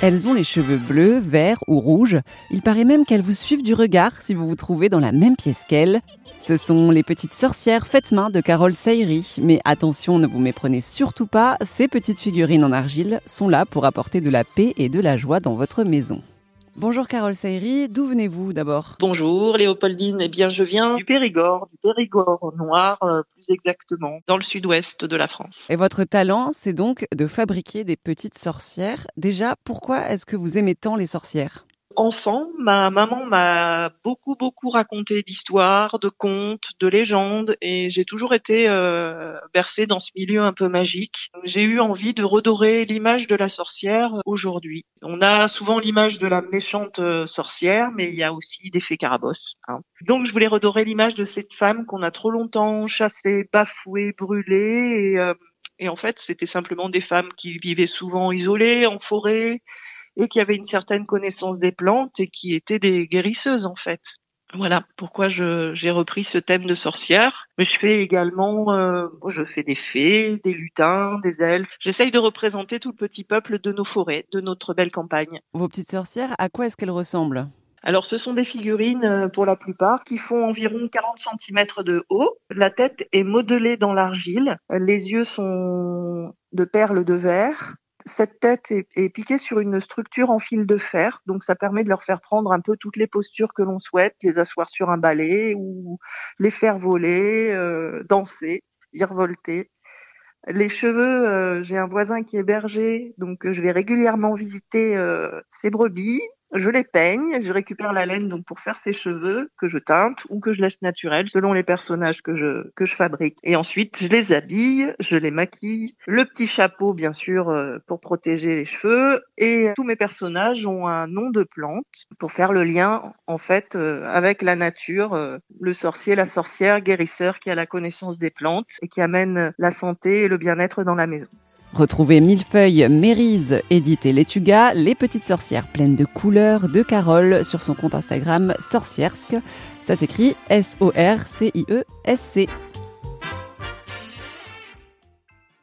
Elles ont les cheveux bleus, verts ou rouges. Il paraît même qu'elles vous suivent du regard si vous vous trouvez dans la même pièce qu'elles. Ce sont les petites sorcières faites main de Carole Sayri. Mais attention, ne vous méprenez surtout pas, ces petites figurines en argile sont là pour apporter de la paix et de la joie dans votre maison. Bonjour Carole Sayri, d'où venez-vous d'abord? Bonjour Léopoldine, eh bien je viens du Périgord, du Périgord noir euh, plus exactement, dans le sud-ouest de la France. Et votre talent, c'est donc de fabriquer des petites sorcières. Déjà, pourquoi est-ce que vous aimez tant les sorcières? Enfant, ma maman m'a beaucoup beaucoup raconté d'histoires, de contes, de légendes, et j'ai toujours été euh, bercée dans ce milieu un peu magique. J'ai eu envie de redorer l'image de la sorcière aujourd'hui. On a souvent l'image de la méchante euh, sorcière, mais il y a aussi des fées carabosses. Hein. Donc je voulais redorer l'image de cette femme qu'on a trop longtemps chassée, bafouée, brûlée, et, euh, et en fait c'était simplement des femmes qui vivaient souvent isolées en forêt et qui avaient une certaine connaissance des plantes et qui étaient des guérisseuses en fait. Voilà pourquoi j'ai repris ce thème de sorcière. Mais je fais également, euh, je fais des fées, des lutins, des elfes. J'essaye de représenter tout le petit peuple de nos forêts, de notre belle campagne. Vos petites sorcières, à quoi est-ce qu'elles ressemblent? Alors, ce sont des figurines euh, pour la plupart qui font environ 40 cm de haut. La tête est modelée dans l'argile. Les yeux sont de perles de verre cette tête est, piquée sur une structure en fil de fer, donc ça permet de leur faire prendre un peu toutes les postures que l'on souhaite, les asseoir sur un balai ou les faire voler, euh, danser, virevolter. Les cheveux, euh, j'ai un voisin qui est berger, donc euh, je vais régulièrement visiter ses brebis je les peigne, je récupère la laine donc pour faire ses cheveux que je teinte ou que je laisse naturels selon les personnages que je que je fabrique. Et ensuite, je les habille, je les maquille, le petit chapeau bien sûr euh, pour protéger les cheveux et tous mes personnages ont un nom de plante pour faire le lien en fait euh, avec la nature, euh, le sorcier, la sorcière, guérisseur qui a la connaissance des plantes et qui amène la santé et le bien-être dans la maison. Retrouvez Millefeuille, Mérise, édité Letuga, les petites sorcières pleines de couleurs de Carole sur son compte Instagram Sorciersk. Ça s'écrit S-O-R-C-I-E-S-C.